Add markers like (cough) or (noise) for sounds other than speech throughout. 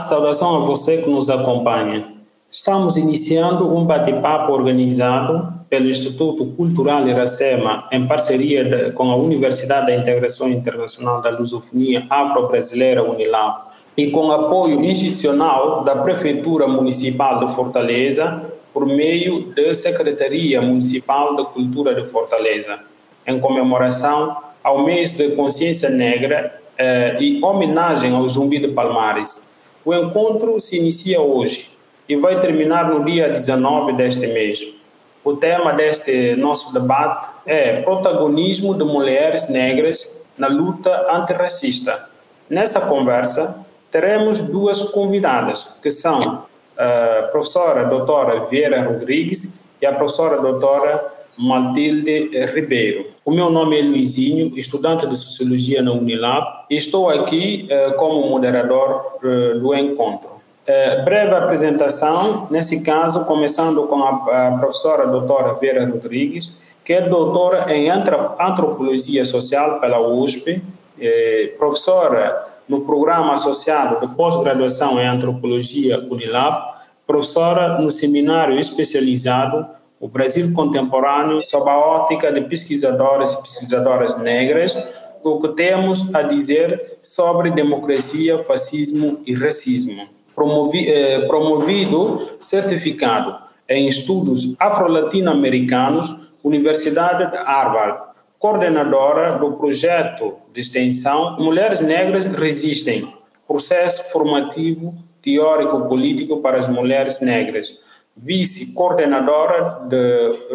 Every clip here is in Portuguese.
saudação a você que nos acompanha. Estamos iniciando um bate-papo organizado pelo Instituto Cultural Iracema, em parceria de, com a Universidade da Integração Internacional da Lusofonia Afro-Brasileira Unilab e com apoio institucional da Prefeitura Municipal de Fortaleza por meio da Secretaria Municipal da Cultura de Fortaleza, em comemoração ao mês de consciência negra eh, e homenagem ao Zumbi de Palmares. O encontro se inicia hoje e vai terminar no dia 19 deste mês. O tema deste nosso debate é protagonismo de mulheres negras na luta antirracista. Nessa conversa, teremos duas convidadas, que são a professora doutora Vieira Rodrigues e a professora doutora Matilde Ribeiro. O meu nome é Luizinho, estudante de Sociologia na Unilab, e estou aqui uh, como moderador uh, do encontro. Uh, breve apresentação, nesse caso, começando com a, a professora doutora Vera Rodrigues, que é doutora em Antropologia Social pela USP, professora no programa associado de pós-graduação em Antropologia Unilab, professora no seminário especializado o Brasil contemporâneo sob a ótica de pesquisadores e pesquisadoras negras, o que temos a dizer sobre democracia, fascismo e racismo. Promovi, eh, promovido, certificado em estudos afro-latino-americanos, Universidade de Harvard, coordenadora do projeto de extensão Mulheres Negras Resistem, processo formativo teórico-político para as mulheres negras vice-coordenadora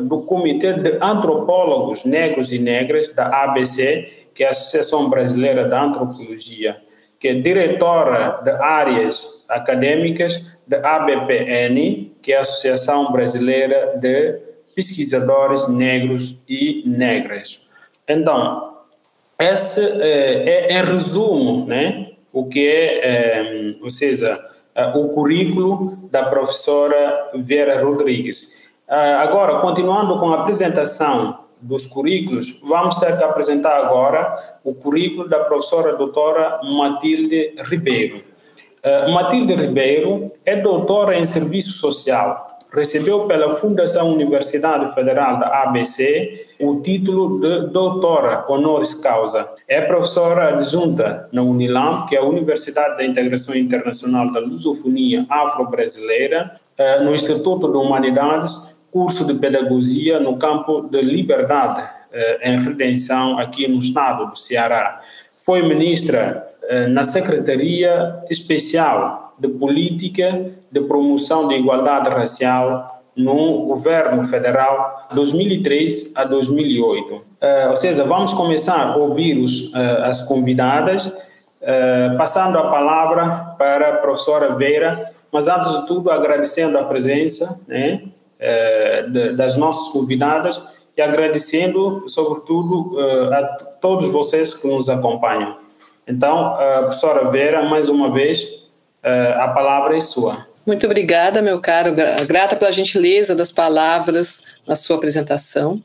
do Comitê de Antropólogos Negros e Negras da ABC, que é a Associação Brasileira da Antropologia, que é diretora de áreas acadêmicas da ABPN, que é a Associação Brasileira de Pesquisadores Negros e Negras. Então, esse é, é em resumo, né, o que é, é ou seja, uh, o currículo da professora Vera Rodrigues. Uh, agora, continuando com a apresentação dos currículos, vamos ter que apresentar agora o currículo da professora doutora Matilde Ribeiro. Uh, Matilde Ribeiro é doutora em Serviço Social, recebeu pela Fundação Universidade Federal da ABC o título de doutora honoris causa. É professora adjunta na Unilam, que é a Universidade da Integração Internacional da Lusofonia Afro-Brasileira, eh, no Instituto de Humanidades, curso de Pedagogia no campo de Liberdade eh, em Redenção, aqui no estado do Ceará. Foi ministra eh, na Secretaria Especial de política de promoção da igualdade racial no governo federal 2003 a 2008. Uh, eh, ou seja, vamos começar a ouvir os, uh, as convidadas, uh, passando a palavra para a professora Vera, mas antes de tudo agradecendo a presença né, de, das nossas convidadas e agradecendo, sobretudo, a todos vocês que nos acompanham. Então, professora Vera, mais uma vez, a palavra é sua. Muito obrigada, meu caro. Grata pela gentileza das palavras na sua apresentação.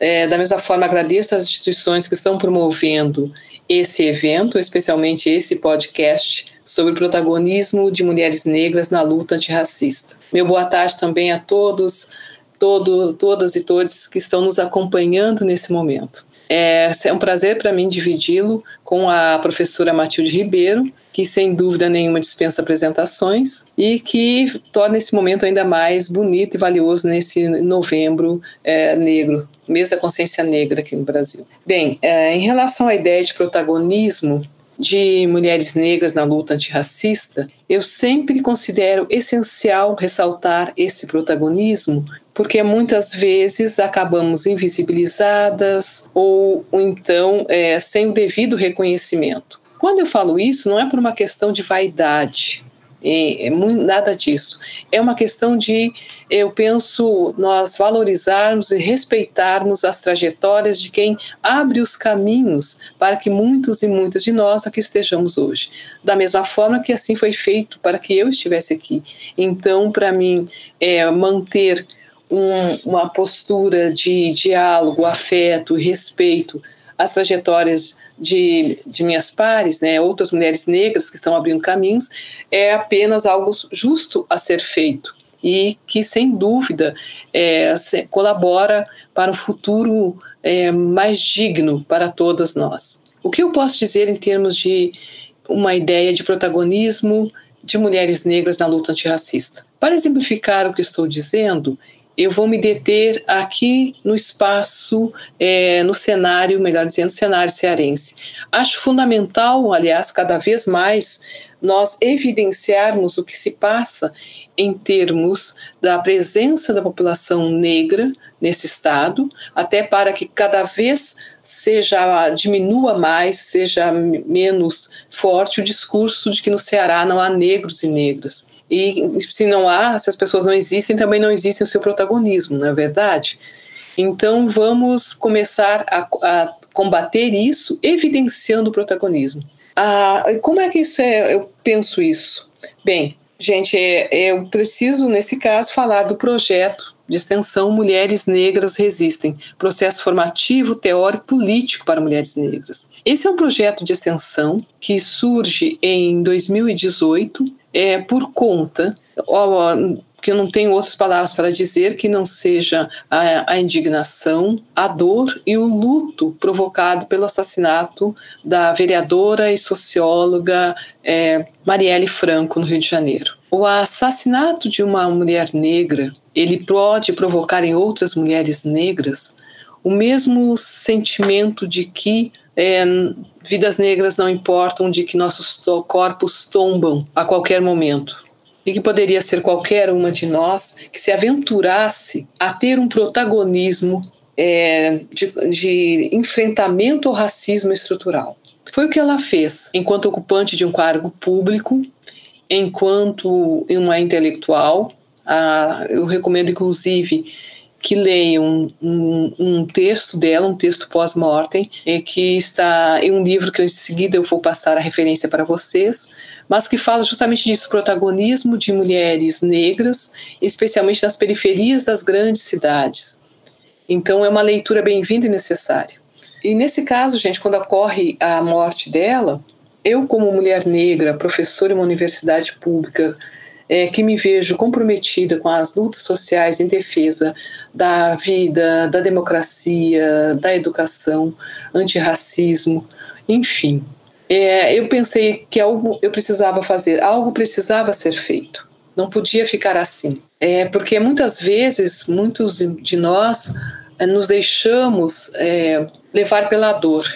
É, da mesma forma, agradeço às instituições que estão promovendo esse evento, especialmente esse podcast sobre o protagonismo de mulheres negras na luta antirracista. Meu boa tarde também a todos, todo, todas e todos que estão nos acompanhando nesse momento. É, é um prazer para mim dividi-lo com a professora Matilde Ribeiro, que sem dúvida nenhuma dispensa apresentações e que torna esse momento ainda mais bonito e valioso nesse novembro é, negro, mês da consciência negra aqui no Brasil. Bem, é, em relação à ideia de protagonismo de mulheres negras na luta antirracista, eu sempre considero essencial ressaltar esse protagonismo porque muitas vezes acabamos invisibilizadas ou, então é, sem o devido reconhecimento. Quando eu falo isso, não é por uma questão de vaidade, é, nada disso. É uma questão de, eu penso, nós valorizarmos e respeitarmos as trajetórias de quem abre os caminhos para que muitos e muitas de nós aqui estejamos hoje. Da mesma forma que assim foi feito para que eu estivesse aqui. Então, para mim, é, manter um, uma postura de diálogo, afeto, respeito às trajetórias de, de minhas pares, né, outras mulheres negras que estão abrindo caminhos, é apenas algo justo a ser feito e que, sem dúvida, é, colabora para um futuro é, mais digno para todas nós. O que eu posso dizer em termos de uma ideia de protagonismo de mulheres negras na luta antirracista? Para exemplificar o que estou dizendo, eu vou me deter aqui no espaço, é, no cenário, melhor dizendo, cenário cearense. Acho fundamental, aliás, cada vez mais, nós evidenciarmos o que se passa em termos da presença da população negra nesse estado, até para que cada vez seja diminua mais, seja menos forte o discurso de que no Ceará não há negros e negras. E se não há, se as pessoas não existem, também não existe o seu protagonismo, não é verdade? Então vamos começar a, a combater isso, evidenciando o protagonismo. Ah, como é que isso é? Eu penso isso. Bem, gente, é, eu preciso nesse caso falar do projeto de extensão Mulheres Negras Resistem, processo formativo, teórico político para mulheres negras. Esse é um projeto de extensão que surge em 2018 é, por conta, ó, que eu não tenho outras palavras para dizer que não seja a, a, indignação, a dor e o luto provocado pelo assassinato da vereadora e socióloga é, Marielle Franco, no Rio de Janeiro. O assassinato de uma mulher negra, ele pode provocar em outras mulheres negras o mesmo sentimento de que é, vidas negras não importam, de que nossos corpos tombam a qualquer momento. E que poderia ser qualquer uma de nós que se aventurasse a ter um protagonismo é, de, de enfrentamento ao racismo estrutural. Foi o que ela fez enquanto ocupante de um cargo público, enquanto uma intelectual. Ah, eu recomendo, inclusive, que leiam um, um, texto dela, um texto pós-mortem, que está em um livro que em seguida eu vou passar a referência para vocês, mas que fala justamente disso, protagonismo de mulheres negras, especialmente nas periferias das grandes cidades. Então é uma leitura bem-vinda e necessária. E nesse caso, gente, quando ocorre a morte dela, eu como mulher negra, professora em uma universidade pública, é, que me vejo comprometida com as lutas sociais em defesa da vida, da democracia, da educação, antirracismo, enfim. É, eu pensei que algo eu precisava fazer, algo precisava ser feito. Não podia ficar assim. É, porque muitas vezes, muitos de nós é, nos deixamos é, levar pela dor.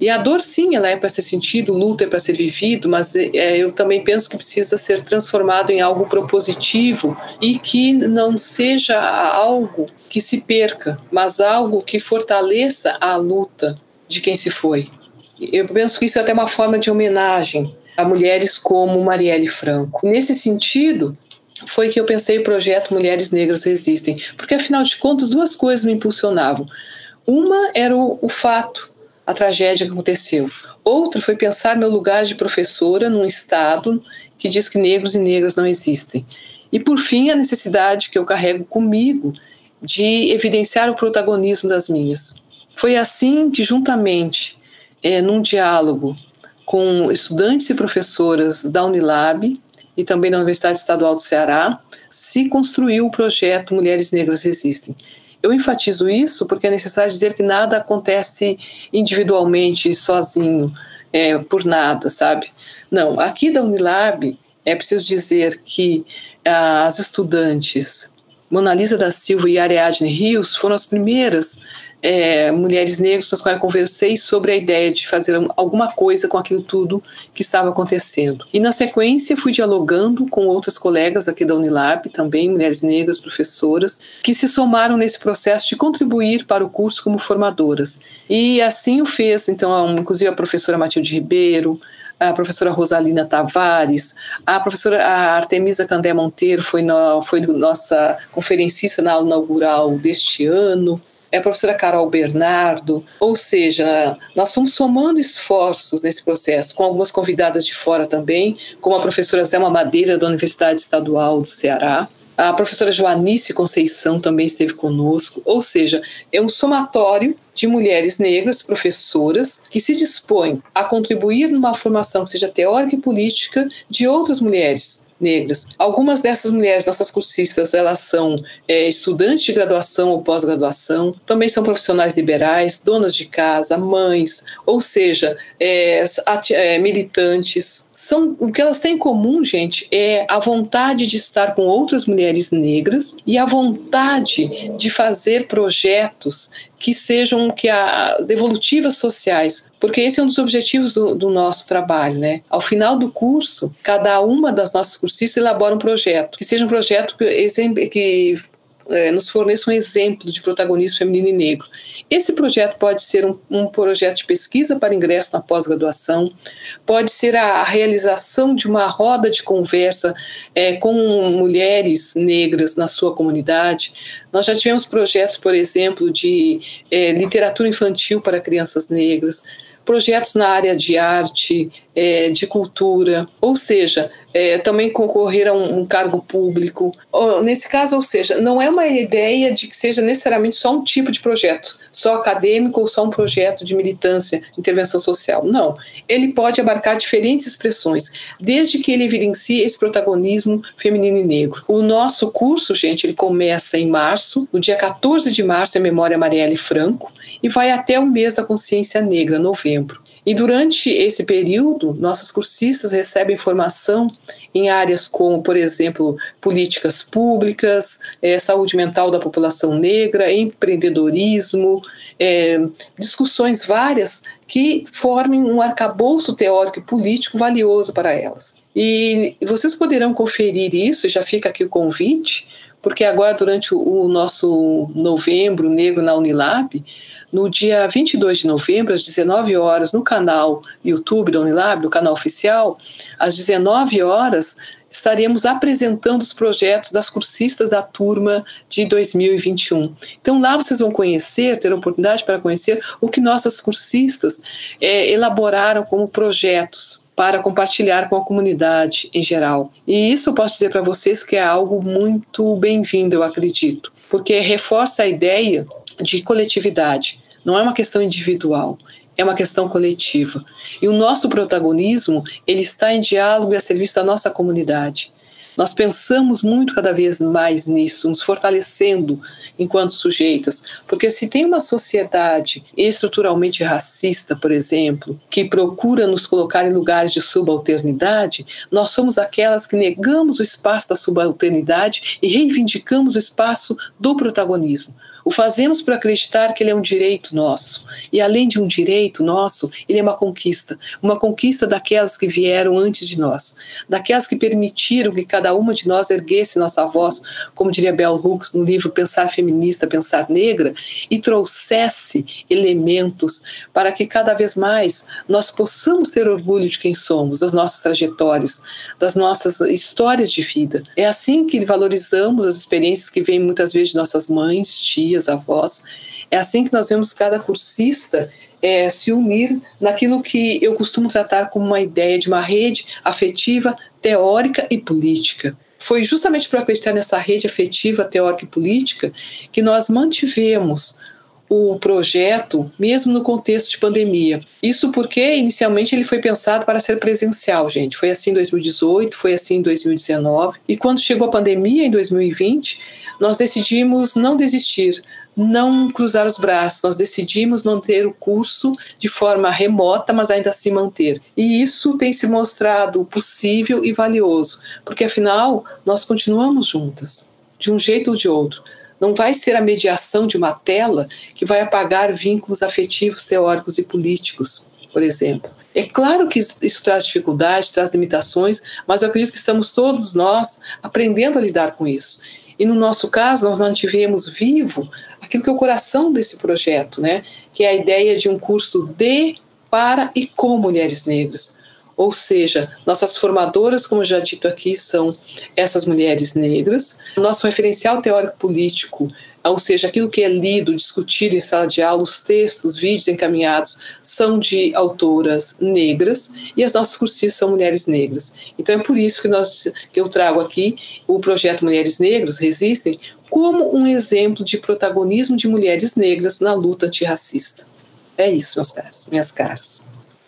E a dor, sim, ela é para ser sentido, luta é para ser vivido, mas é, eu também penso que precisa ser transformado em algo propositivo e que não seja algo que se perca, mas algo que fortaleça a luta de quem se foi. Eu penso que isso é até uma forma de homenagem a mulheres como Marielle Franco. Nesse sentido, foi que eu pensei o projeto Mulheres Negras Resistem, porque afinal de contas duas coisas me impulsionavam. Uma era o, o fato a tragédia que aconteceu. Outra foi pensar meu lugar de professora num estado que diz que negros e negras não existem. E por fim, a necessidade que eu carrego comigo de evidenciar o protagonismo das minhas. Foi assim que, juntamente, é, num diálogo com estudantes e professoras da Unilab e também da Universidade Estadual do Ceará, se construiu o projeto Mulheres Negras Resistem. Eu enfatizo isso porque é necessário dizer que nada acontece individualmente, sozinho, é, por nada, sabe? Não, aqui da Unilab é preciso dizer que ah, as estudantes Monalisa da Silva e Ariadne Rios foram as primeiras é, mulheres negras as quais conversei sobre a ideia de fazer alguma coisa com aquilo tudo que estava acontecendo. E na sequência fui dialogando com outras colegas aqui da Unilab, também mulheres negras, professoras, que se somaram nesse processo de contribuir para o curso como formadoras. E assim o fez, então, inclusive a professora Matilde Ribeiro, a professora Rosalina Tavares, a professora Artemisa Candé Monteiro foi, no, foi nossa conferencista na aula inaugural deste ano, é a professora Carol Bernardo, ou seja, nós estamos somando esforços nesse processo, com algumas convidadas de fora também, como a professora Zelma Madeira, da Universidade Estadual do Ceará, A professora Joanice Conceição também esteve conosco, ou seja, é um somatório de mulheres negras, professoras, que se dispõem a contribuir numa formação que seja teórica e política de outras mulheres negras. Algumas dessas mulheres, nossas cursistas, elas são é, estudantes de graduação ou pós-graduação, também são profissionais liberais, donas de casa, mães, ou seja, é, é, militantes. São, o que elas têm em comum, gente, é a vontade de estar com outras mulheres negras e a vontade de fazer projetos que sejam que a devolutivas sociais, porque esse é um dos objetivos do, do, nosso trabalho, né? Ao final do curso, cada uma das nossas cursistas elabora um projeto, que seja um projeto que, que é, nos forneça um exemplo de protagonismo feminino e negro. Esse projeto pode ser um, um projeto de pesquisa para ingresso na pós-graduação, pode ser a, a, realização de uma roda de conversa é, com mulheres negras na sua comunidade. Nós já tivemos projetos, por exemplo, de é, literatura infantil para crianças negras, projetos na área de arte, é, de cultura, ou seja, é, também concorrer a um, um cargo público. Ou, nesse caso, ou seja, não é uma ideia de que seja necessariamente só um tipo de projeto, só acadêmico ou só um projeto de militância, intervenção social. Não. Ele pode abarcar diferentes expressões, desde que ele evidencie esse protagonismo feminino e negro. O nosso curso, gente, ele começa em março, no dia 14 de março é Memória Marielle Franco, e vai até o mês da consciência negra, novembro. E durante esse período, nossas cursistas recebem formação em áreas como, por exemplo, políticas públicas, é, saúde mental da população negra, empreendedorismo, é, discussões várias que formem um arcabouço teórico e político valioso para elas. E vocês poderão conferir isso, já fica aqui o convite, porque agora, durante o nosso novembro negro na Unilab, no dia 22 de novembro, às 19 horas, no canal YouTube da Unilab, no canal oficial, às 19 horas, estaremos apresentando os projetos das cursistas da turma de 2021. Então lá vocês vão conhecer, ter a oportunidade para conhecer o que nossas cursistas é, elaboraram como projetos para compartilhar com a comunidade em geral. E isso eu posso dizer para vocês que é algo muito bem-vindo, eu acredito, porque reforça a ideia de coletividade. Não é uma questão individual, é uma questão coletiva. E o nosso protagonismo, ele está em diálogo e a serviço da nossa comunidade. Nós pensamos muito cada vez mais nisso, nos fortalecendo enquanto sujeitas, porque se tem uma sociedade estruturalmente racista, por exemplo, que procura nos colocar em lugares de subalternidade, nós somos aquelas que negamos o espaço da subalternidade e reivindicamos o espaço do protagonismo. O fazemos por acreditar que ele é um direito nosso. E além de um direito nosso, ele é uma conquista. Uma conquista daquelas que vieram antes de nós. Daquelas que permitiram que cada uma de nós erguesse nossa voz, como diria Bell Hooks no livro Pensar Feminista, Pensar Negra, e trouxesse elementos para que cada vez mais nós possamos ter orgulho de quem somos, das nossas trajetórias, das nossas histórias de vida. É assim que valorizamos as experiências que vêm muitas vezes de nossas mães, tias, tias, avós. É assim que nós vemos cada cursista é, se unir naquilo que eu costumo tratar como uma ideia de uma rede afetiva, teórica e política. Foi justamente por acreditar nessa rede afetiva, teórica e política que nós mantivemos o projeto, mesmo no contexto de pandemia. Isso porque inicialmente ele foi pensado para ser presencial, gente. Foi assim em 2018, foi assim em 2019. E quando chegou a pandemia, em 2020, nós decidimos não desistir, não cruzar os braços, nós decidimos manter o curso de forma remota, mas ainda assim manter. E isso tem se mostrado possível e valioso, porque afinal nós continuamos juntas, de um jeito ou de outro. Não vai ser a mediação de uma tela que vai apagar vínculos afetivos, teóricos e políticos, por exemplo. É claro que isso traz dificuldades, traz limitações, mas eu acredito que estamos todos nós aprendendo a lidar com isso. E no nosso caso, nós mantivemos vivo aquilo que é o coração desse projeto, né? que é a ideia de um curso de, para e com mulheres negras. Ou seja, nossas formadoras, como já dito aqui, são essas mulheres negras. Nosso referencial teórico-político ou seja, aquilo que é lido, discutido em sala de aula, os textos, vídeos encaminhados, são de autoras negras e as nossas cursistas são mulheres negras. Então é por isso que, nós, que eu trago aqui o projeto Mulheres Negras Resistem como um exemplo de protagonismo de mulheres negras na luta antirracista. É isso, meus caros, minhas caras.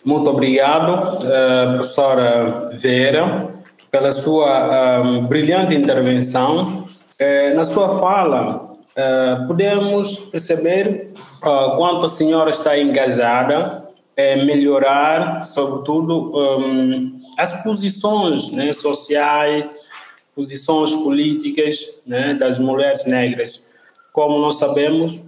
Muito obrigado, uh, professora Vera, pela sua um, brilhante intervenção. Uh, na sua fala, uh, podemos perceber quanto a senhora está engajada em melhorar, sobretudo, um, as posições né, sociais, posições políticas né, das mulheres negras. Como nós sabemos,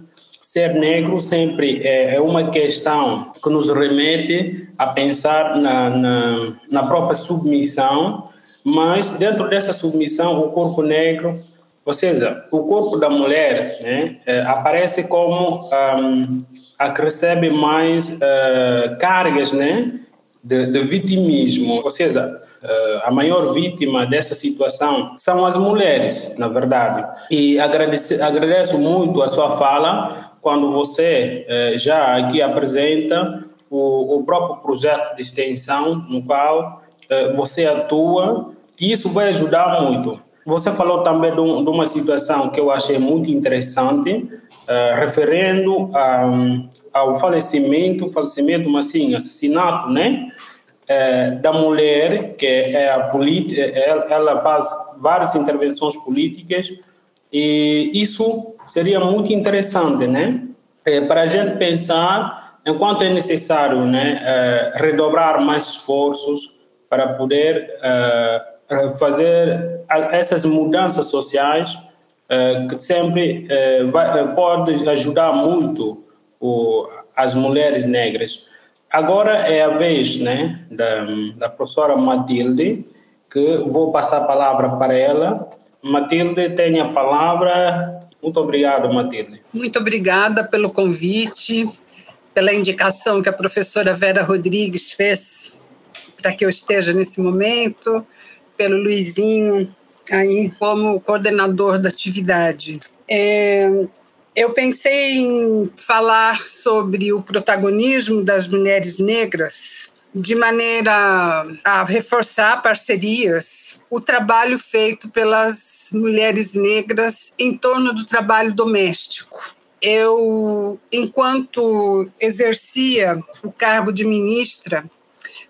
ser negro sempre é, é uma questão que nos remete a pensar na, na, na própria submissão, mas dentro dessa submissão, o corpo negro, ou seja, o corpo da mulher, né, é, aparece como um, a que recebe mais uh, cargas né, de, de vitimismo, ou seja, Uh, a maior vítima dessa situação são as mulheres, na verdade. E agradeço, agradeço muito a sua fala, quando você eh, já aqui apresenta o, o, próprio projeto de extensão no qual eh, você atua, e isso vai ajudar muito. Você falou também de, um, de uma situação que eu achei muito interessante, eh, referendo a, ao falecimento, falecimento, mas sim, assassinato, né? da mulher, que é a política, ela faz várias intervenções políticas e isso seria muito interessante, né? É, para a gente pensar enquanto é necessário, né, é, redobrar mais esforços para poder é, fazer essas mudanças sociais é, que sempre é, vai, pode ajudar muito o, as mulheres negras. Agora é a vez, né, da, da professora Matilde, que vou passar a palavra para ela Matilde tem a palavra. Muito obrigado, Matilde. Muito obrigada pelo convite, pela indicação que a professora Vera Rodrigues fez para que eu esteja nesse momento, pelo Luizinho aí como coordenador da atividade. É, eu pensei em falar sobre o protagonismo das mulheres negras de maneira a reforçar parcerias, o trabalho feito pelas mulheres negras em torno do trabalho doméstico. Eu, enquanto exercia o cargo de ministra,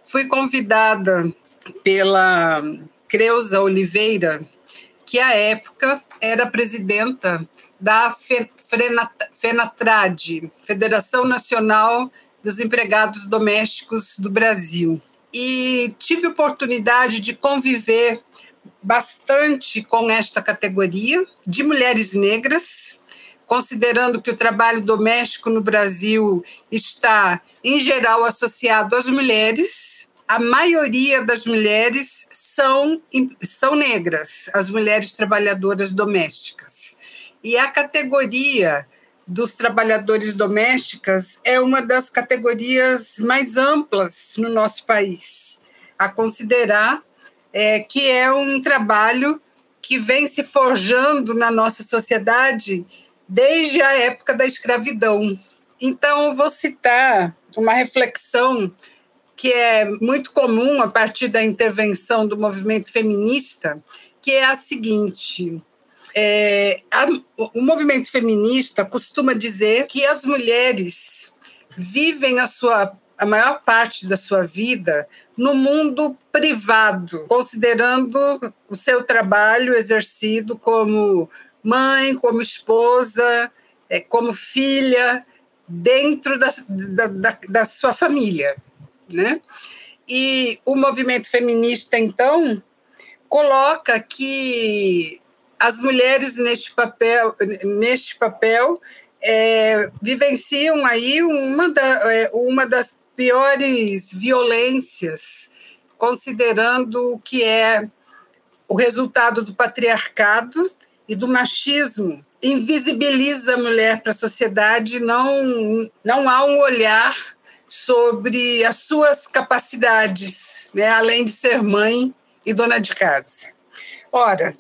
fui convidada pela Creuza Oliveira, que à época era presidenta da FENATRAD, Federação Nacional dos empregados domésticos do Brasil. E tive oportunidade de conviver bastante com esta categoria de mulheres negras, considerando que o trabalho doméstico no Brasil está, em geral, associado às mulheres. A maioria das mulheres são, são negras, as mulheres trabalhadoras domésticas. E a categoria dos trabalhadores domésticas é uma das categorias mais amplas no nosso país, a considerar é, que é um trabalho que vem se forjando na nossa sociedade desde a época da escravidão. Então, vou citar uma reflexão que é muito comum a partir da intervenção do movimento feminista, que é a seguinte: é, a, o movimento feminista costuma dizer que as mulheres vivem a sua a maior parte da sua vida no mundo privado, considerando o seu trabalho exercido como mãe, como esposa, é, como filha, dentro da, da, da, sua família. Né? E o movimento feminista, então, coloca que as mulheres neste papel, neste papel é, vivenciam aí uma, da, é, uma das piores violências, considerando o que é o resultado do patriarcado e do machismo. Invisibiliza a mulher para a sociedade, não, não há um olhar sobre as suas capacidades, né, além de ser mãe e dona de casa. Ora,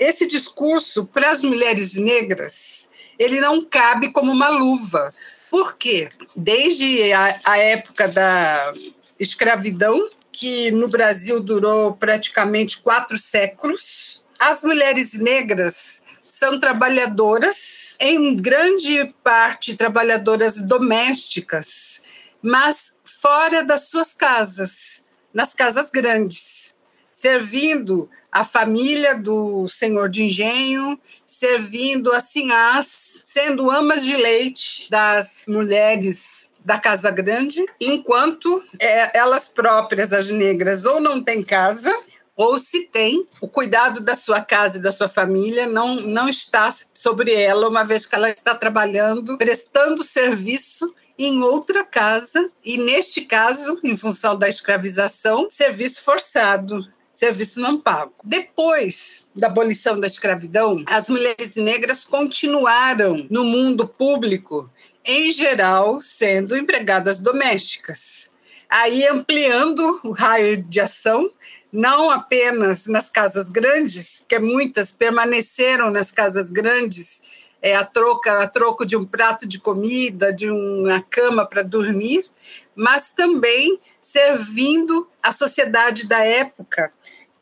esse discurso para as mulheres negras, ele não cabe como uma luva. Por quê? Desde a, a época da escravidão, que no Brasil durou praticamente quatro séculos, as mulheres negras são trabalhadoras, em grande parte trabalhadoras domésticas, mas fora das suas casas, nas casas grandes, servindo a família do senhor de engenho, servindo a sinhás, sendo amas de leite das mulheres da Casa Grande, enquanto é, elas próprias, as negras, ou não têm casa, ou se tem, o cuidado da sua casa e da sua família não, não está sobre ela, uma vez que ela está trabalhando, prestando serviço em outra casa, e neste caso, em função da escravização, serviço forçado serviço não pago. Depois da abolição da escravidão, as mulheres negras continuaram no mundo público, em geral, sendo empregadas domésticas. Aí ampliando o raio de ação, não apenas nas casas grandes, porque muitas permaneceram nas casas grandes é, a, troca, a troco de um prato de comida, de uma cama para dormir, mas também servindo a sociedade da época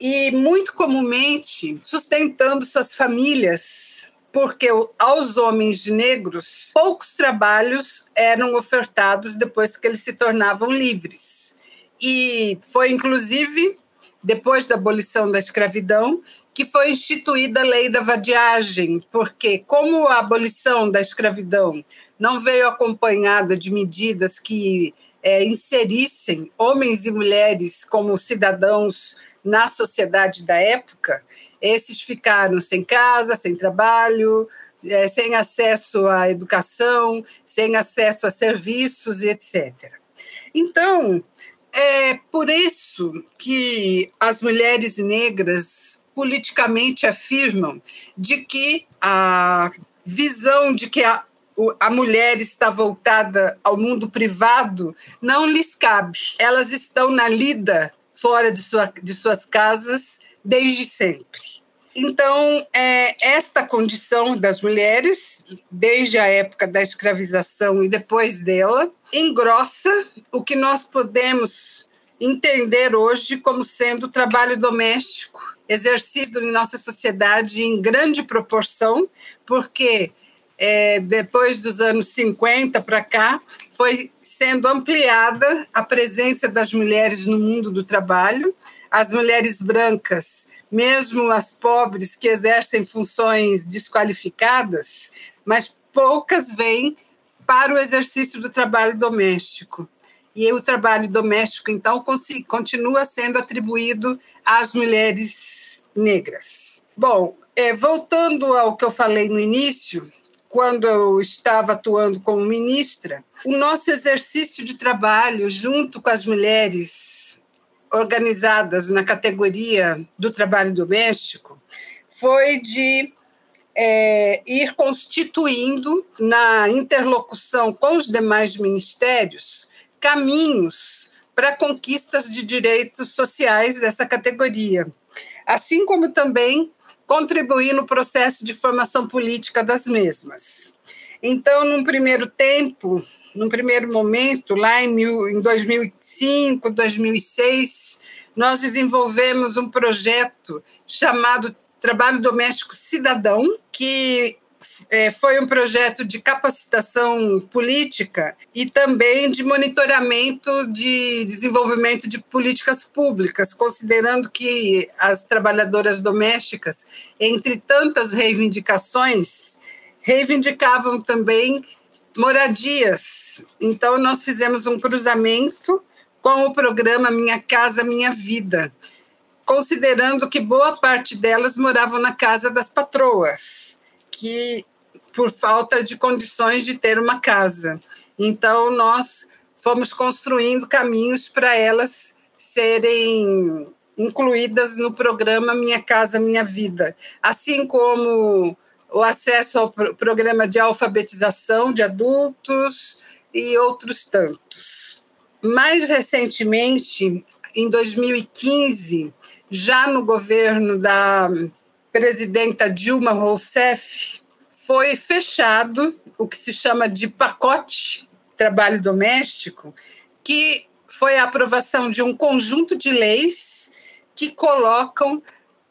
e muito comumente sustentando suas famílias, porque aos homens negros poucos trabalhos eram ofertados depois que eles se tornavam livres. E foi inclusive depois da abolição da escravidão que foi instituída a lei da vadiagem, porque como a abolição da escravidão não veio acompanhada de medidas que é, inserissem homens e mulheres como cidadãos na sociedade da época, esses ficaram sem casa, sem trabalho, é, sem acesso à educação, sem acesso a serviços e etc. Então, é por isso que as mulheres negras politicamente afirmam de que a visão de que a, a mulher está voltada ao mundo privado não lhes cabe. Elas estão na lida fora de, sua, de suas casas desde sempre. Então, é, esta condição das mulheres, desde a época da escravização e depois dela, engrossa o que nós podemos entender hoje como sendo o trabalho doméstico exercido em nossa sociedade em grande proporção, porque é, depois dos anos 50 para cá, foi sendo ampliada a presença das mulheres no mundo do trabalho. As mulheres brancas, mesmo as pobres que exercem funções desqualificadas, mas poucas vêm para o exercício do trabalho doméstico. E o trabalho doméstico, então, continua sendo atribuído às mulheres negras. Bom, é, voltando ao que eu falei no início, quando eu estava atuando como ministra, o nosso exercício de trabalho junto com as mulheres organizadas na categoria do trabalho doméstico foi de é, ir constituindo na interlocução com os demais ministérios caminhos para conquistas de direitos sociais dessa categoria, assim como também contribuir no processo de formação política das mesmas. Então, num primeiro tempo, num primeiro momento, lá em, mil, em 2005, 2006, nós desenvolvemos um projeto chamado Trabalho Doméstico Cidadão, que é, foi um projeto de capacitação política e também de monitoramento de desenvolvimento de políticas públicas, considerando que as trabalhadoras domésticas, entre tantas reivindicações, reivindicavam também moradias. Então, nós fizemos um cruzamento com o programa Minha Casa Minha Vida, considerando que boa parte delas moravam na casa das patroas que por falta de condições de ter uma casa. Então nós fomos construindo caminhos para elas serem incluídas no programa Minha Casa Minha Vida, assim como o acesso ao programa de alfabetização de adultos e outros tantos. Mais recentemente, em 2015, já no governo da presidenta Dilma Rousseff, foi fechado o que se chama de pacote trabalho doméstico, que foi a aprovação de um conjunto de leis que colocam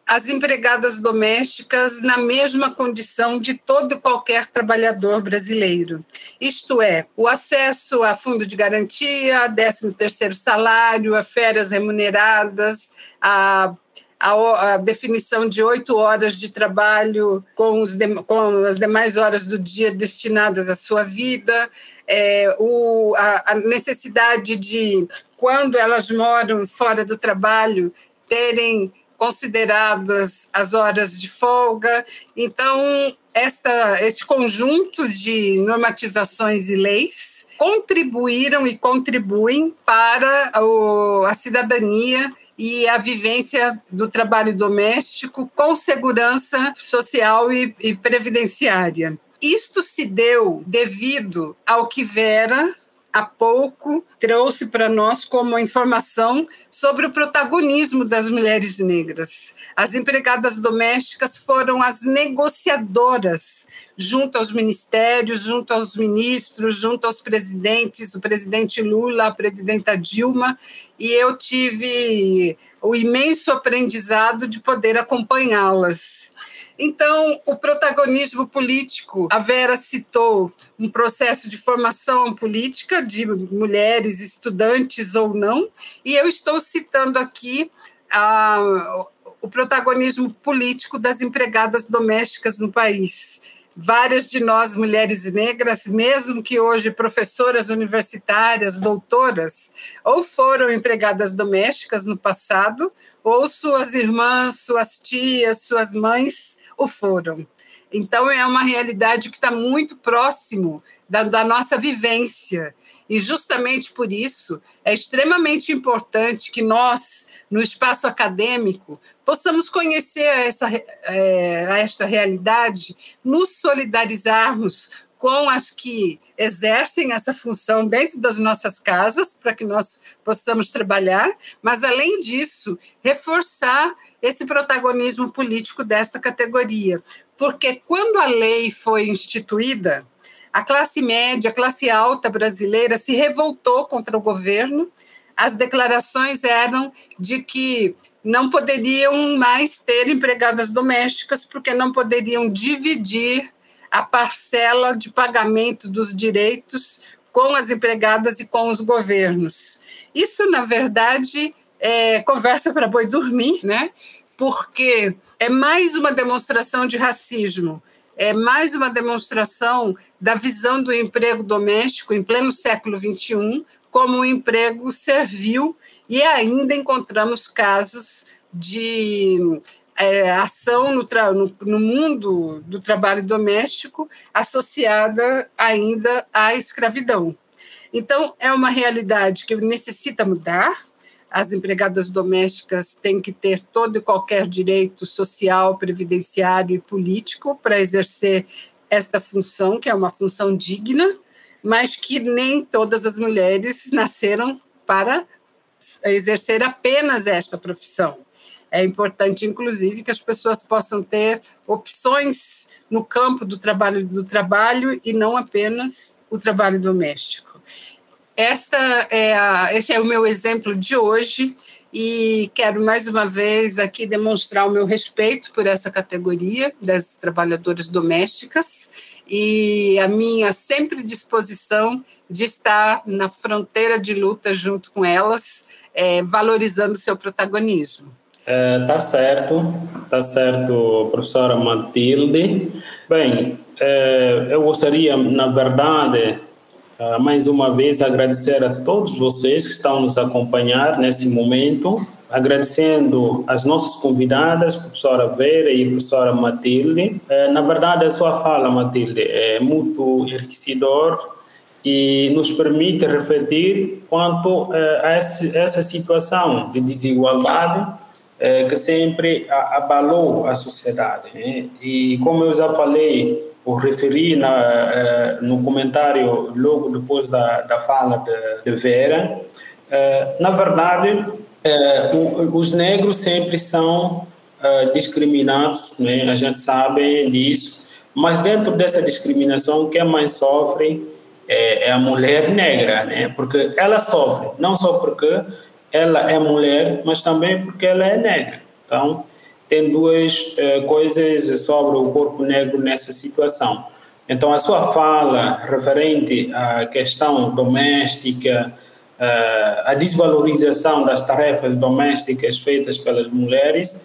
as empregadas domésticas na mesma condição de todo e qualquer trabalhador brasileiro. Isto é, o acesso a fundo de garantia, a 13º salário, a férias remuneradas, a a, a, definição de oito horas de trabalho com, os de, com, as demais horas do dia destinadas à sua vida, é, o, a, a, necessidade de, quando elas moram fora do trabalho, terem consideradas as horas de folga. Então, esta, este conjunto de normatizações e leis contribuíram e contribuem para o, a cidadania e a vivência do trabalho doméstico com segurança social e, e previdenciária. Isto se deu devido ao que Vera há pouco trouxe para nós como informação sobre o protagonismo das mulheres negras. As empregadas domésticas foram as negociadoras junto aos ministérios, junto aos ministros, junto aos presidentes, o presidente Lula, a presidenta Dilma, e eu tive o imenso aprendizado de poder acompanhá-las. Então, o protagonismo político, a Vera citou um processo de formação política de mulheres estudantes ou não, e eu estou citando aqui a, o protagonismo político das empregadas domésticas no país. Várias de nós, mulheres negras, mesmo que hoje professoras universitárias, doutoras, ou foram empregadas domésticas no passado, ou suas irmãs, suas tias, suas mães o foram. Então, é uma realidade que está muito próximo da, da, nossa vivência. E, justamente por isso, é extremamente importante que nós, no espaço acadêmico, possamos conhecer essa, é, esta realidade, nos solidarizarmos com as que exercem essa função dentro das nossas casas, para que nós possamos trabalhar, mas, além disso, reforçar esse protagonismo político dessa categoria. Porque quando a lei foi instituída, a classe média, a classe alta brasileira se revoltou contra o governo. As declarações eram de que não poderiam mais ter empregadas domésticas porque não poderiam dividir a parcela de pagamento dos direitos com as empregadas e com os governos. Isso, na verdade, é, conversa para boi dormir, né? porque é mais uma demonstração de racismo, é mais uma demonstração da visão do emprego doméstico em pleno século XXI como um emprego servil, e ainda encontramos casos de é, ação no, no, no, mundo do trabalho doméstico associada ainda à escravidão. Então, é uma realidade que necessita mudar, as empregadas domésticas têm que ter todo e qualquer direito social, previdenciário e político para exercer esta função, que é uma função digna, mas que nem todas as mulheres nasceram para exercer apenas esta profissão. É importante, inclusive, que as pessoas possam ter opções no campo do trabalho do trabalho e não apenas o trabalho doméstico. Esta é a, este é o meu exemplo de hoje e quero mais uma vez aqui demonstrar o meu respeito por essa categoria das trabalhadoras domésticas e a minha sempre disposição de estar na fronteira de luta junto com elas, é, valorizando seu protagonismo. É, tá certo, tá certo, professora Matilde. Bem, é, eu gostaria, na verdade, mais uma vez agradecer a todos vocês que estão nos acompanhar nesse momento, agradecendo as nossas convidadas, professora Vera e professora Matilde. Uh, na verdade, a sua fala, Matilde, é muito enriquecedor e nos permite refletir quanto uh, a essa situação de desigualdade que sempre abalou a sociedade. Né? E como eu já falei o referi na, eh, no comentário logo depois da, da fala de, de Vera, eh, na verdade, eh, os negros sempre são discriminados, né? a gente sabe disso, Mas dentro dessa discriminação, quem mais sofre é a mulher negra, né? Porque ela sofre, não só porque ela é mulher, mas também porque ela é negra. Então, tem duas uh, coisas sobre o corpo negro nessa situação. Então, a sua fala referente à questão doméstica, uh, a desvalorização das tarefas domésticas feitas pelas mulheres,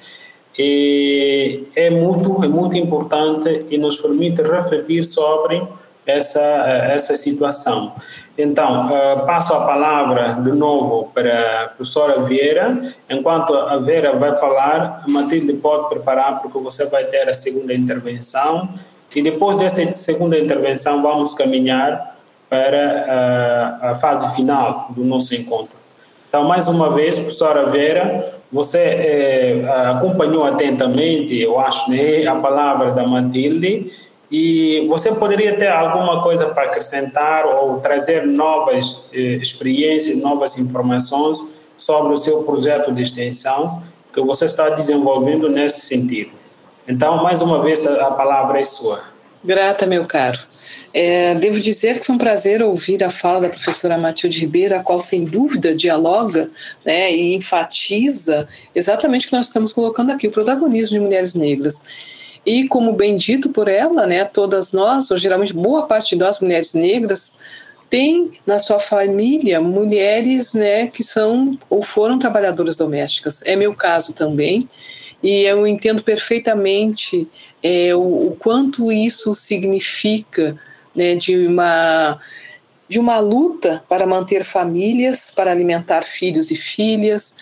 é muito, é muito importante e nos permite refletir sobre essa, essa situação. Então, uh, passo a palavra de novo para a professora Vieira. Enquanto a Vera vai falar, a Matilde pode preparar, porque você vai ter a segunda intervenção. E depois dessa segunda intervenção, vamos caminhar para uh, a fase final do nosso encontro. Então, mais uma vez, professora Vera, você eh, acompanhou atentamente, eu acho, né, a palavra da Matilde e você poderia ter alguma coisa para acrescentar ou trazer novas eh, experiências, novas informações sobre o seu projeto de extensão que você está desenvolvendo nesse sentido. Então, mais uma vez, a, palavra é sua. Grata, meu caro. É, devo dizer que foi um prazer ouvir a fala da professora Matilde Ribeiro, a qual, sem dúvida, dialoga né, e enfatiza exatamente o que nós estamos colocando aqui, o protagonismo de mulheres negras. E como bem dito por ela, né, todas nós, ou geralmente boa parte de nós mulheres negras, tem na sua família mulheres, né, que são ou foram trabalhadoras domésticas. É meu caso também. E eu entendo perfeitamente é, o, o quanto isso significa né, de uma de uma luta para manter famílias, para alimentar filhos e filhas,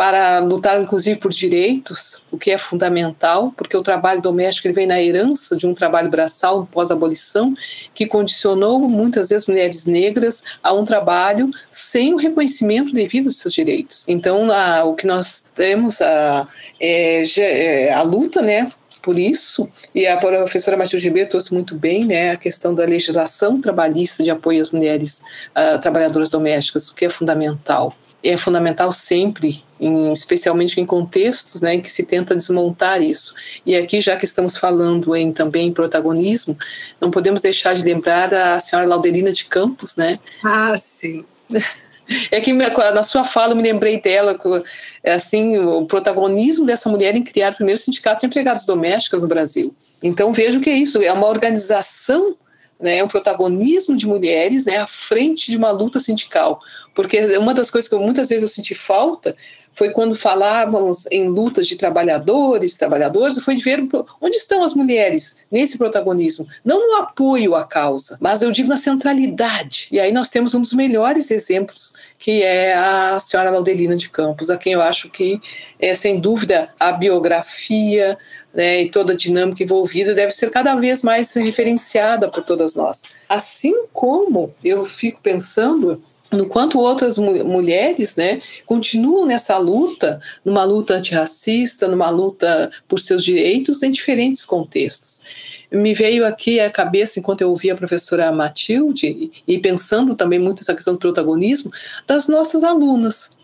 para lutar inclusive por direitos, o que é fundamental, porque o trabalho doméstico ele vem na herança de um trabalho braçal pós-abolição que condicionou muitas vezes mulheres negras a um trabalho sem o reconhecimento devido aos seus direitos. Então, a, o que nós temos a, é, é a luta, né, por isso, e a professora Matilde Ribeiro trouxe muito bem né, a questão da legislação trabalhista de apoio às mulheres uh, trabalhadoras domésticas, o que é fundamental é fundamental sempre, em, especialmente em contextos né, em que se tenta desmontar isso. E aqui, já que estamos falando em também protagonismo, não podemos deixar de lembrar a senhora Laudelina de Campos, né? Ah, sim. (laughs) É que na sua fala eu me lembrei dela, é assim, o protagonismo dessa mulher em criar o primeiro sindicato de empregados domésticas no Brasil. Então vejo que é isso, é uma organização né, um protagonismo de mulheres né, à frente de uma luta sindical. Porque uma das coisas que eu, muitas vezes eu senti falta foi quando falávamos em lutas de trabalhadores, trabalhadoras, foi de ver onde estão as mulheres nesse protagonismo, não no apoio à causa, mas eu digo na centralidade. E aí nós temos um dos melhores exemplos, que é a senhora Laudelina de Campos, a quem eu acho que é sem dúvida a biografia, né, e toda a dinâmica envolvida deve ser cada vez mais referenciada por todas nós. Assim como eu fico pensando no quanto outras mu mulheres né, continuam nessa luta, numa luta antirracista, numa luta por seus direitos em diferentes contextos. Me veio aqui à cabeça, enquanto eu ouvia a professora Matilde, e pensando também muito nessa questão do protagonismo, das nossas alunas.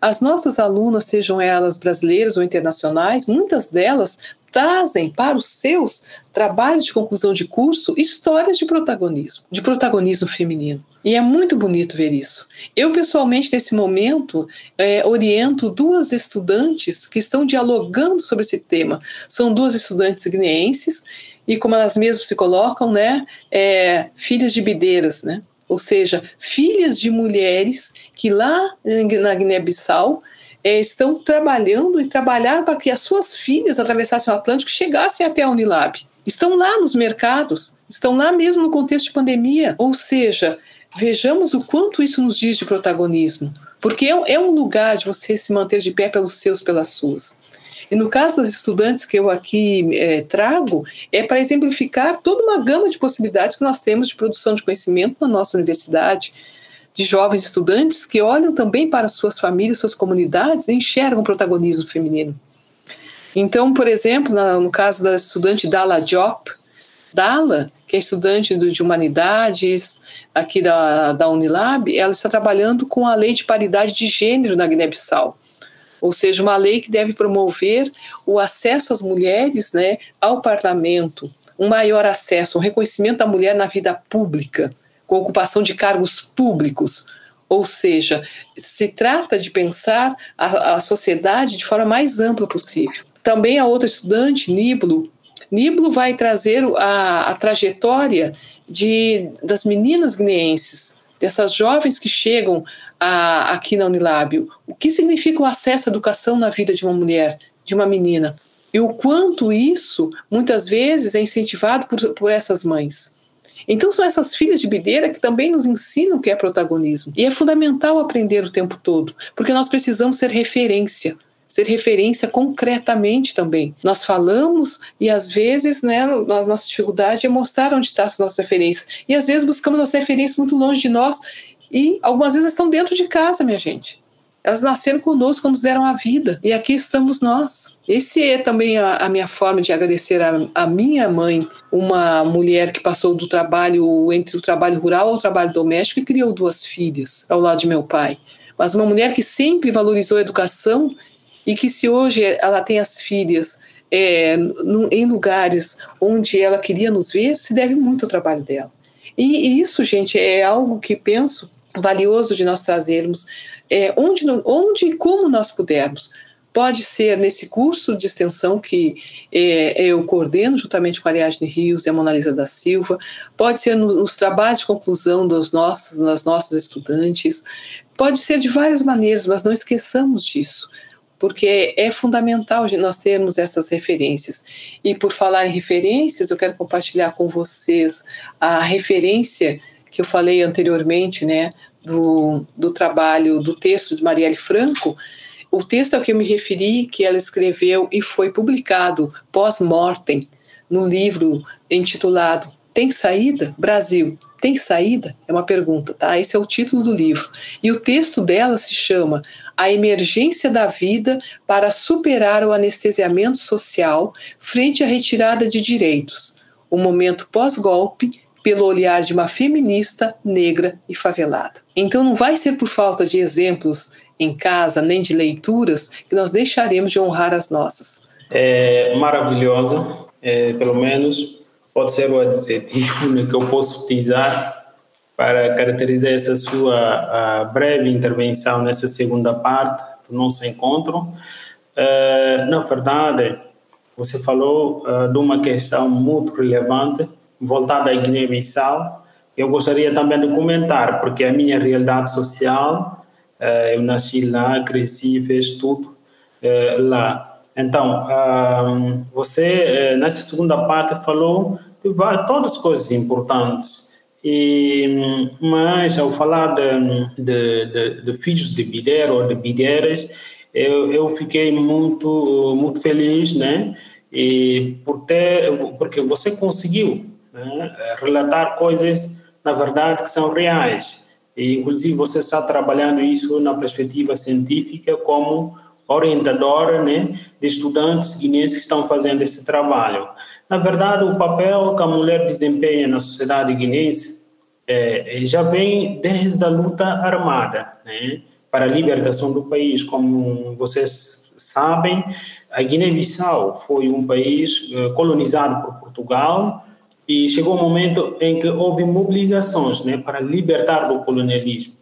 As nossas alunas, sejam elas brasileiras ou internacionais, muitas delas trazem para os seus trabalhos de conclusão de curso histórias de protagonismo, de protagonismo feminino. E é muito bonito ver isso. Eu, pessoalmente, nesse momento, é, oriento duas estudantes que estão dialogando sobre esse tema. São duas estudantes guineenses e, como elas mesmas se colocam, né, é, filhas de bideiras, né? ou seja, filhas de mulheres que lá na Guiné-Bissau é, estão trabalhando e trabalharam para que as suas filhas atravessassem o Atlântico e chegassem até a Unilab. Estão lá nos mercados, estão lá mesmo no contexto de pandemia. Ou seja, vejamos o quanto isso nos diz de protagonismo. Porque é, é um lugar de você se manter de pé pelos seus, pelas suas. E no caso das estudantes que eu aqui é, trago, é para exemplificar toda uma gama de possibilidades que nós temos de produção de conhecimento na nossa universidade, de jovens estudantes que olham também para suas famílias, suas comunidades e enxergam o protagonismo feminino. Então, por exemplo, no caso da estudante Dala Diop, Dala, que é estudante de humanidades aqui da, da Unilab, ela está trabalhando com a lei de paridade de gênero na Guiné-Bissau. Ou seja, uma lei que deve promover o acesso às mulheres né, ao parlamento, um maior acesso, um reconhecimento da mulher na vida pública, com ocupação de cargos públicos. Ou seja, se trata de pensar a, a sociedade de forma mais ampla possível. Também a outra estudante, Niblo, Niblo vai trazer a, a trajetória de, das meninas guineenses, dessas jovens que chegam a, aqui na Unilábio. O que significa o acesso à educação na vida de uma mulher, de uma menina? E o quanto isso, muitas vezes, é incentivado por, por essas mães. Então, são essas filhas de bideira que também nos ensinam o que é protagonismo. E é fundamental aprender o tempo todo, porque nós precisamos ser referência ser referência concretamente também. Nós falamos e às vezes, né, nossa dificuldade é mostrar onde estão as nossas referências. E às vezes buscamos as referências muito longe de nós e algumas vezes estão dentro de casa, minha gente. Elas nasceram conosco, nos deram a vida e aqui estamos nós. Esse é também a, a minha forma de agradecer a, a, minha mãe, uma mulher que passou do trabalho entre o trabalho rural ao trabalho doméstico e criou duas filhas ao lado de meu pai. Mas uma mulher que sempre valorizou a educação e que se hoje ela tem as filhas é, em lugares onde ela queria nos ver, se deve muito ao trabalho dela. E, e isso, gente, é algo que penso valioso de nós trazermos, é, onde, onde e como nós pudermos. Pode ser nesse curso de extensão que é, eu coordeno juntamente com a Ariadne Rios e a Monalisa da Silva, pode ser no, nos trabalhos de conclusão dos nossos, das nossas estudantes, pode ser de várias maneiras, mas não esqueçamos disso porque é fundamental nós termos essas referências. E por falar em referências, eu quero compartilhar com vocês a referência que eu falei anteriormente, né, do, do trabalho, do texto de Marielle Franco, o texto ao que eu me referi, que ela escreveu e foi publicado pós-mortem, no livro intitulado Tem Saída? Brasil, tem saída? É uma pergunta, tá? Esse é o título do livro. E o texto dela se chama A Emergência da Vida para Superar o Anestesiamento Social frente à Retirada de Direitos. O momento pós-golpe pelo olhar de uma feminista negra e favelada. Então não vai ser por falta de exemplos em casa, nem de leituras, que nós deixaremos de honrar as nossas. É maravilhosa, é, pelo menos pode ser o adjetivo né, que eu posso utilizar para caracterizar essa sua breve intervenção nessa segunda parte do nosso encontro. Uh, na verdade, você falou uh, de uma questão muito relevante voltada à Guiné-Bissau. Eu gostaria também de comentar, porque a minha realidade social, uh, eu nasci lá, cresci, fiz tudo lá. Então, você, eh, nessa segunda parte, falou de todas as coisas importantes. E, mas, ao falar de, de, de, de filhos de bideiro ou de bideiras, eu, eu fiquei muito, muito feliz, né? E por ter, porque você conseguiu né, relatar coisas, na verdade, que são reais. E, inclusive, você está trabalhando isso na perspectiva científica como orientadora né, de estudantes guineenses que estão fazendo esse trabalho. Na verdade, o papel que a mulher desempenha na sociedade guineense é, já vem desde a luta armada né, para a libertação do país. Como vocês sabem, a Guiné-Bissau foi um país eh, colonizado por Portugal e chegou um momento em que houve mobilizações né, para libertar do colonialismo.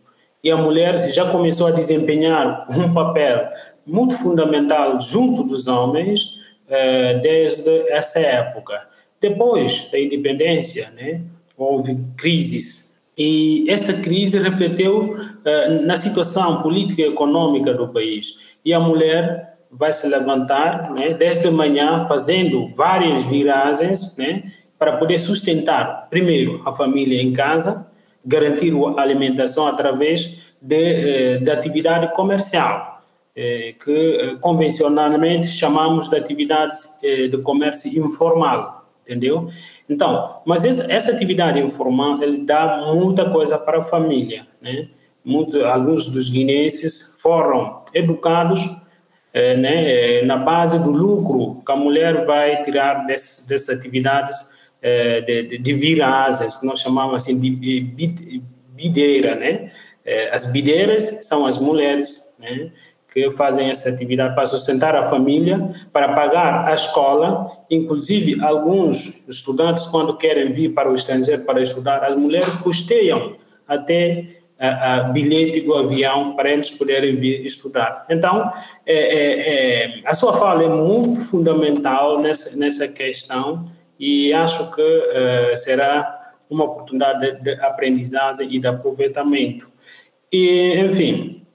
E a mulher já começou a desempenhar um papel muito fundamental junto dos homens eh, desde essa época. Depois da independência, né, houve crises e essa crise refletiu eh, na situação política e econômica do país. E a mulher vai se levantar, né, desde manhã, fazendo várias viragens, né, para poder sustentar, primeiro, a família em casa, garantir a alimentação através de, eh, de atividade comercial é, que eh, convencionalmente chamamos de atividades é, de comércio informal, entendeu? Então, mas essa, atividade informal dá muita coisa para a família, né? Muito, alguns dos guineenses foram educados né, na base do lucro que a mulher vai tirar dessas atividades de, de, de virasas, que nós chamamos assim de bideira, né? As bideiras são as mulheres, né? que fazem essa atividade para sustentar a família, para pagar a escola, inclusive alguns estudantes quando querem vir para o estrangeiro para estudar, as mulheres custeiam até a, a bilhete do avião para eles poderem vir estudar. Então, é, é, é, a sua fala é muito fundamental nessa, nessa questão e acho que é, será uma oportunidade de, de aprendizagem e de aproveitamento. E, enfim,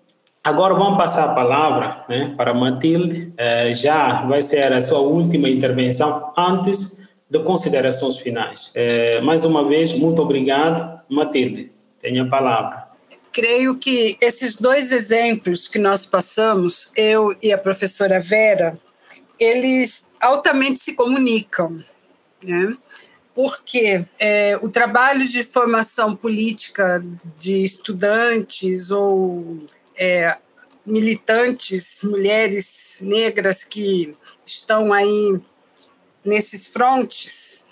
agora vamos passar a palavra né, para Matilde, é, já vai ser a sua última intervenção antes de considerações finais. É, mais uma vez, muito obrigado. Matilde, tenha a palavra creio que esses dois exemplos que nós passamos, eu e a professora Vera, eles altamente se comunicam, né? porque é, o trabalho de formação política de estudantes ou é, militantes, mulheres negras que estão aí nesses frontes,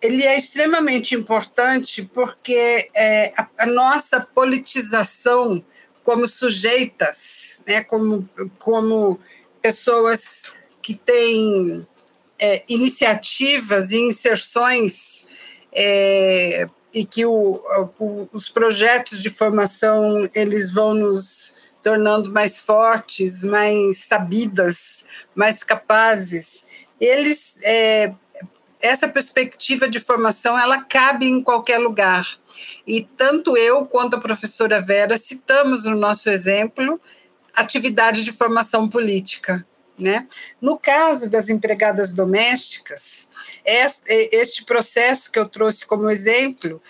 ele é extremamente importante porque é, a, a, nossa politização como sujeitas, né, como, como pessoas que têm é, iniciativas e inserções é, e que o, o, os projetos de formação eles vão nos tornando mais fortes, mais sabidas, mais capazes. Eles é, essa perspectiva de formação ela cabe em qualquer lugar. E tanto eu quanto a professora Vera citamos no nosso exemplo atividade de formação política. Né? No caso das empregadas domésticas, este processo que eu trouxe como exemplo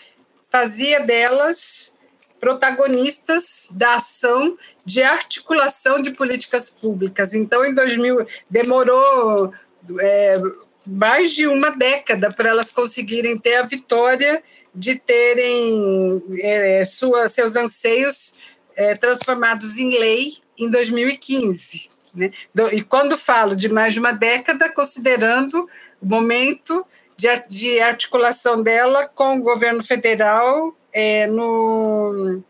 fazia delas protagonistas da ação de articulação de políticas públicas. Então, em 2000, demorou é, mais de uma década para elas conseguirem ter a vitória de terem é, sua, seus anseios é, transformados em lei em 2015. Né? E quando falo de mais de uma década, considerando o momento de, de articulação dela com o governo federal é, no,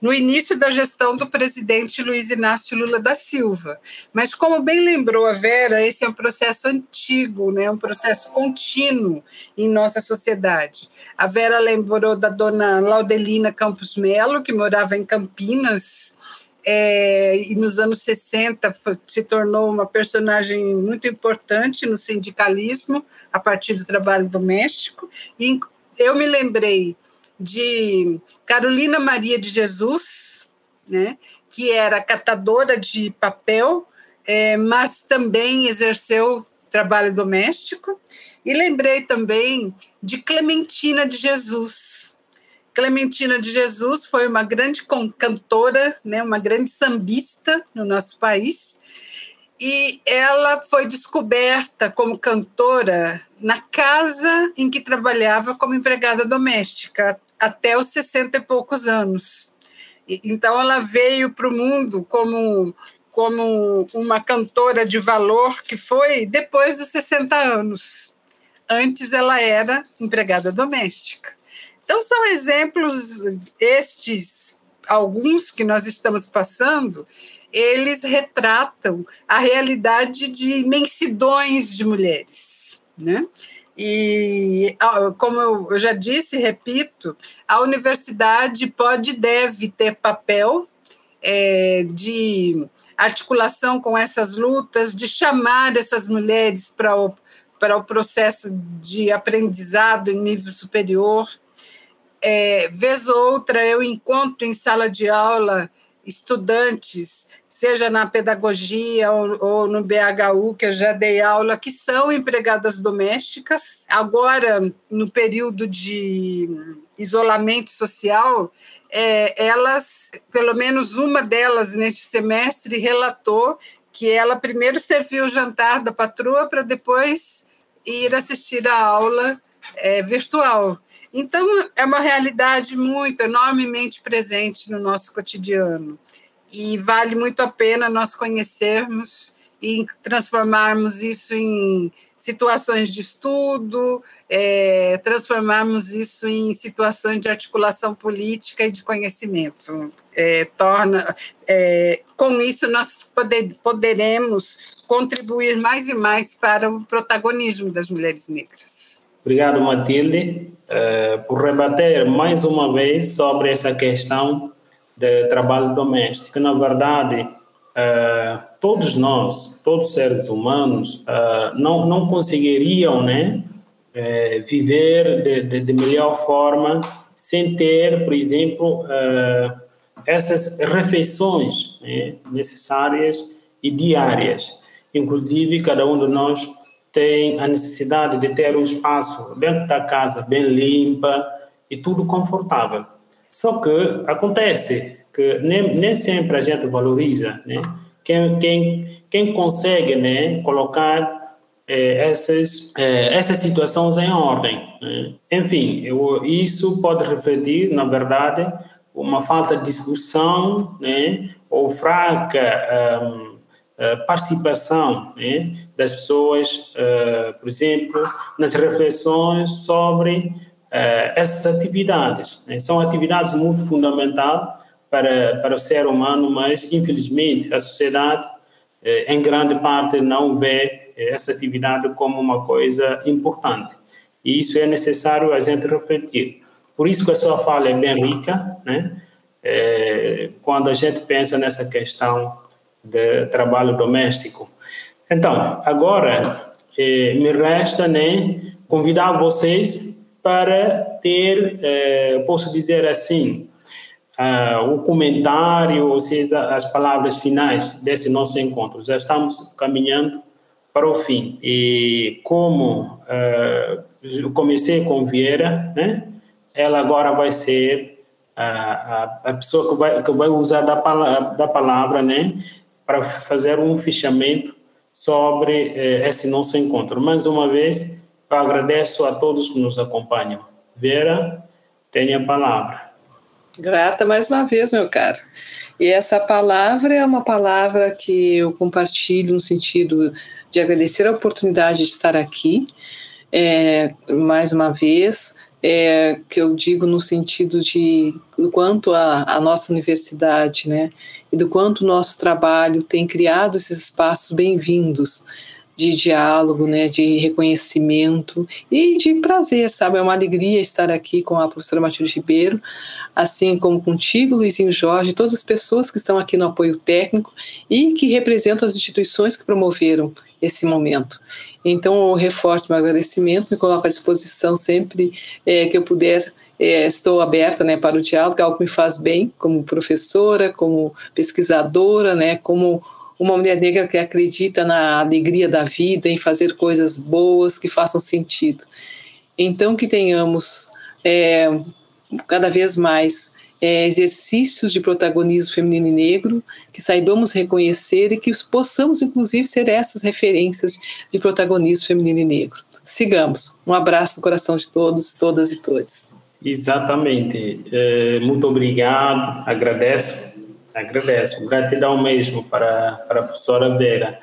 no início da gestão do presidente Luiz Inácio Lula da Silva. Mas, como bem lembrou a Vera, esse é um processo antigo, né? um processo contínuo em nossa sociedade. A Vera lembrou da dona Laudelina Campos Melo, que morava em Campinas, é, e nos anos 60 foi, se tornou uma personagem muito importante no sindicalismo, a partir do trabalho doméstico. E eu me lembrei de Carolina Maria de Jesus, né, que era catadora de papel, é, mas também exerceu trabalho doméstico. E lembrei também de Clementina de Jesus. Clementina de Jesus foi uma grande cantora, né, uma grande sambista no nosso país, e ela foi descoberta como cantora na casa em que trabalhava como empregada doméstica até os 60 e poucos anos. Então ela veio para o mundo como como uma cantora de valor que foi depois dos 60 anos. Antes ela era empregada doméstica. Então são exemplos estes alguns que nós estamos passando eles retratam a realidade de imensidões de mulheres, né? E, como eu já disse, repito, a universidade pode e deve ter papel é, de articulação com essas lutas, de chamar essas mulheres para o, para o processo de aprendizado em nível superior. É, vez ou outra, eu encontro em sala de aula estudantes seja na pedagogia ou, ou, no BHU, que eu já dei aula, que são empregadas domésticas. Agora, no período de isolamento social, é, elas, pelo menos uma delas neste semestre, relatou que ela primeiro serviu o jantar da patroa para depois ir assistir a aula é, virtual. Então, é uma realidade muito, enormemente presente no nosso cotidiano e vale muito a pena nós conhecermos e transformarmos isso em situações de estudo, é, transformarmos isso em situações de articulação política e de conhecimento. É, torna, é, com isso, nós poder, poderemos contribuir mais e mais para o protagonismo das mulheres negras. Obrigado, Matilde, é, por rebater mais uma vez sobre essa questão de trabalho doméstico. Na verdade, é, todos nós, todos os seres humanos, uh, não, não conseguiriam né, viver de, de, de, melhor forma sem ter, por exemplo, essas refeições né, necessárias e diárias. Inclusive, cada um de nós tem a necessidade de ter um espaço dentro da casa bem limpa e tudo confortável. Só que acontece que nem, nem sempre a gente valoriza, né? Quem, quem, quem consegue né, colocar é, essas, é, essas situações em ordem. Né? Enfim, eu, isso pode refletir, na verdade, uma falta de discussão né, ou fraca um, eh, participação né, das pessoas, uh, por exemplo, nas reflexões sobre uh, essas atividades. Né? São atividades muito fundamentais para, para o ser humano, mas infelizmente a sociedade, eh, em grande parte, não vê essa atividade como uma coisa importante. E isso é necessário a gente refletir. Por isso que a sua fala é bem rica, né? É, quando a gente pensa nessa questão de trabalho doméstico. Então, agora eh, me resta né, convidar vocês para ter, eh, posso dizer assim, uh, o comentário, ou seja, as palavras finais desse nosso encontro. Já estamos caminhando para o fim. E como uh, comecei com Vieira, né, ela agora vai ser a, a, a pessoa que vai, que vai usar da, da palavra né, para fazer um fichamento sobre eh, esse nosso encontro. Mais uma vez, eu agradeço a todos que nos acompanham. Vera, tenha a palavra. Grata mais uma vez, meu caro. E essa palavra é uma palavra que eu compartilho no sentido de agradecer a oportunidade de estar aqui, é, mais uma vez, é, que eu digo no sentido de quanto a, a nossa universidade, né, e do quanto o nosso trabalho tem criado esses espaços bem-vindos de diálogo, né, de reconhecimento e de prazer, sabe? É uma alegria estar aqui com a professora Matilde Ribeiro, assim como contigo, Luizinho Jorge, todas as pessoas que estão aqui no apoio técnico e que representam as instituições que promoveram esse momento. Então, eu reforço meu agradecimento, me coloco à disposição sempre é, que eu puder é, estou aberta né, para o diálogo, algo que me faz bem como professora, como pesquisadora, né, como uma mulher negra que acredita na alegria da vida, em fazer coisas boas que façam sentido. Então, que tenhamos é, cada vez mais é, exercícios de protagonismo feminino e negro, que saibamos reconhecer e que possamos, inclusive, ser essas referências de protagonismo feminino e negro. Sigamos. Um abraço no coração de todos, todas e todos. Exatamente. É, muito obrigado. Agradeço Agradeço. Gratidão mesmo para, para a professora Vera.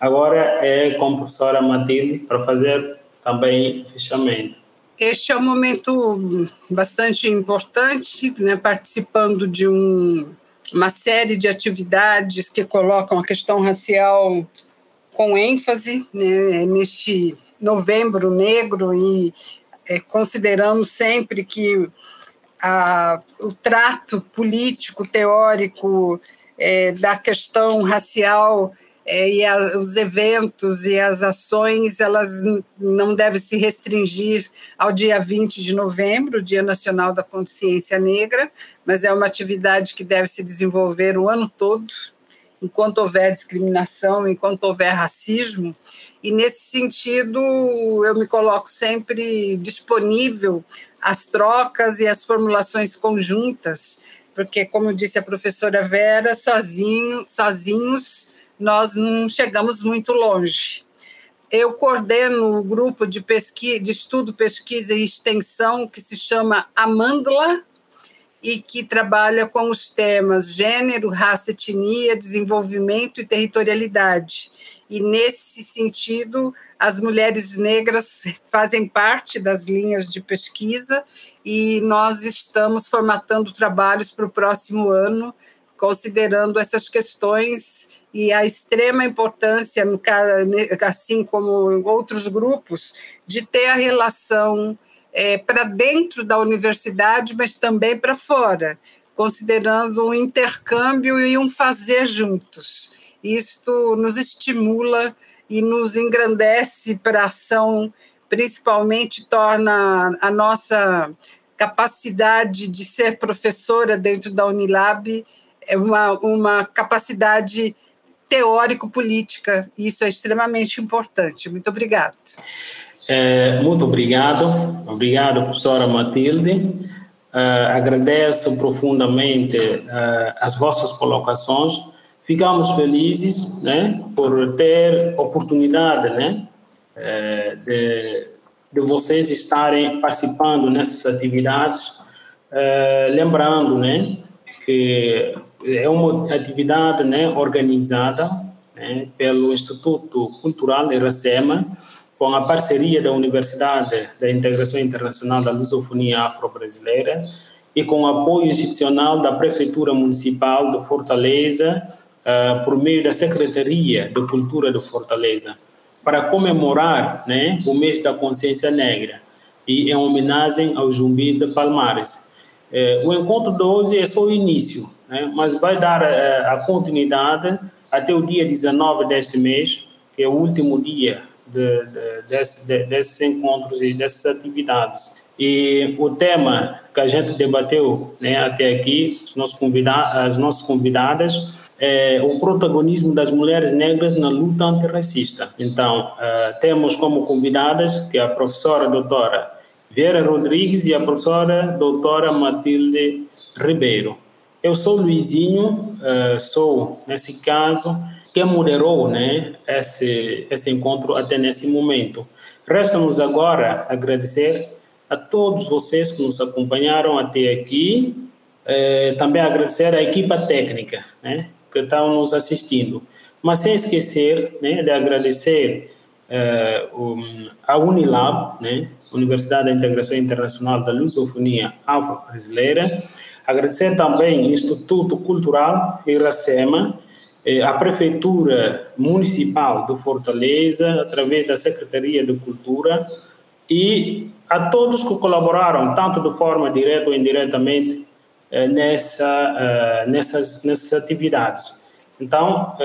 Agora é com a professora Matilde para fazer também fechamento. Este é um momento bastante importante, né, participando de um, uma série de atividades que colocam a questão racial com ênfase né, neste novembro negro e é, consideramos sempre que a, o trato político, teórico é, da questão racial é, e a, os eventos e as ações, elas não devem se restringir ao dia 20 de novembro, Dia Nacional da Consciência Negra, mas é uma atividade que deve se desenvolver o ano todo, enquanto houver discriminação, enquanto houver racismo, e nesse sentido eu me coloco sempre disponível as trocas e as formulações conjuntas, porque, como disse a professora Vera, sozinho, sozinhos nós não chegamos muito longe. Eu coordeno o grupo de, pesquisa, de estudo, pesquisa e extensão que se chama Amândula e que trabalha com os temas gênero, raça, etnia, desenvolvimento e territorialidade. E nesse sentido as mulheres negras (laughs) fazem parte das linhas de pesquisa e nós estamos formatando trabalhos para o próximo ano considerando essas questões e a extrema importância, assim como outros grupos, de ter a relação é, para dentro da universidade, mas também para fora, considerando um intercâmbio e um fazer juntos. Isto nos estimula e nos engrandece para a ação, principalmente torna a nossa capacidade de ser professora dentro da Unilab é uma, uma capacidade teórico-política. Isso é extremamente importante. Muito obrigada. É, muito obrigado. Obrigado, professora Matilde. Uh, agradeço profundamente uh, as vossas colocações. Ficamos felizes né, por ter oportunidade né, uh, de, de vocês estarem participando nessas atividades. lembrando né, que é uma atividade né, organizada né, pelo Instituto Cultural Iracema, com a parceria da Universidade da Integração Internacional da Lusofonia Afro-Brasileira e com apoio institucional da Prefeitura Municipal de Fortaleza, uh, por meio da Secretaria de Cultura de Fortaleza, para comemorar né, o mês da consciência negra e em homenagem ao Zumbi de Palmares. Uh, o encontro de hoje é só o início, né, mas vai dar uh, a continuidade até o dia 19 deste mês, que é o último dia de, de, desse, de, desses encontros e dessas atividades. E o tema que a gente debateu né, até aqui, os nossos convida as nossas convidadas, é o protagonismo das mulheres negras na luta antirracista. Então, uh, temos como convidadas que a professora doutora Vera Rodrigues e a professora doutora Matilde Ribeiro. Eu sou Luizinho, uh, sou, nesse caso, que moderou né, esse, esse encontro até nesse momento. Resta-nos agora agradecer a todos vocês que nos acompanharam até aqui, eh, também agradecer à equipa técnica né, que estão nos assistindo, mas sem esquecer né, de agradecer eh, um, a Unilab, né, Universidade da Integração Internacional da Lusofonia Afro-Brasileira, agradecer também o Instituto Cultural Iracema, é, a Prefeitura Municipal de Fortaleza, através da Secretaria de Cultura, e a todos que colaboraram, tanto de forma direta ou indiretamente, é, nessa, é, nessas, nessas atividades. Então,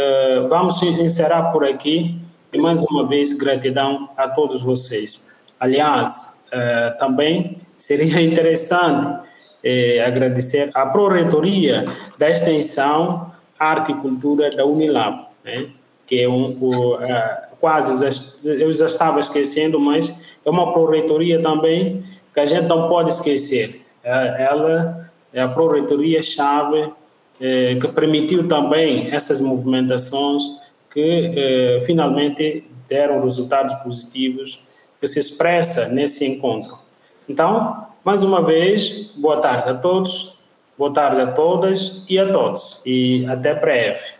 vamos encerrar por aqui e mais uma vez gratidão a todos vocês. Aliás, também seria (laughs) interessante agradecer à Pró-Reitoria da Extensão Arte e Cultura da Unilab, né? que é um, o, uh, quase, eu já estava esquecendo, mas é uma proreitoria também que a gente não pode esquecer. Uh, ela é a proreitoria-chave uh, que permitiu também essas movimentações que finalmente deram resultados positivos que se expressa nesse encontro. Então, mais uma vez, boa tarde a todos. Boa tarde a todas e a todos. E até breve.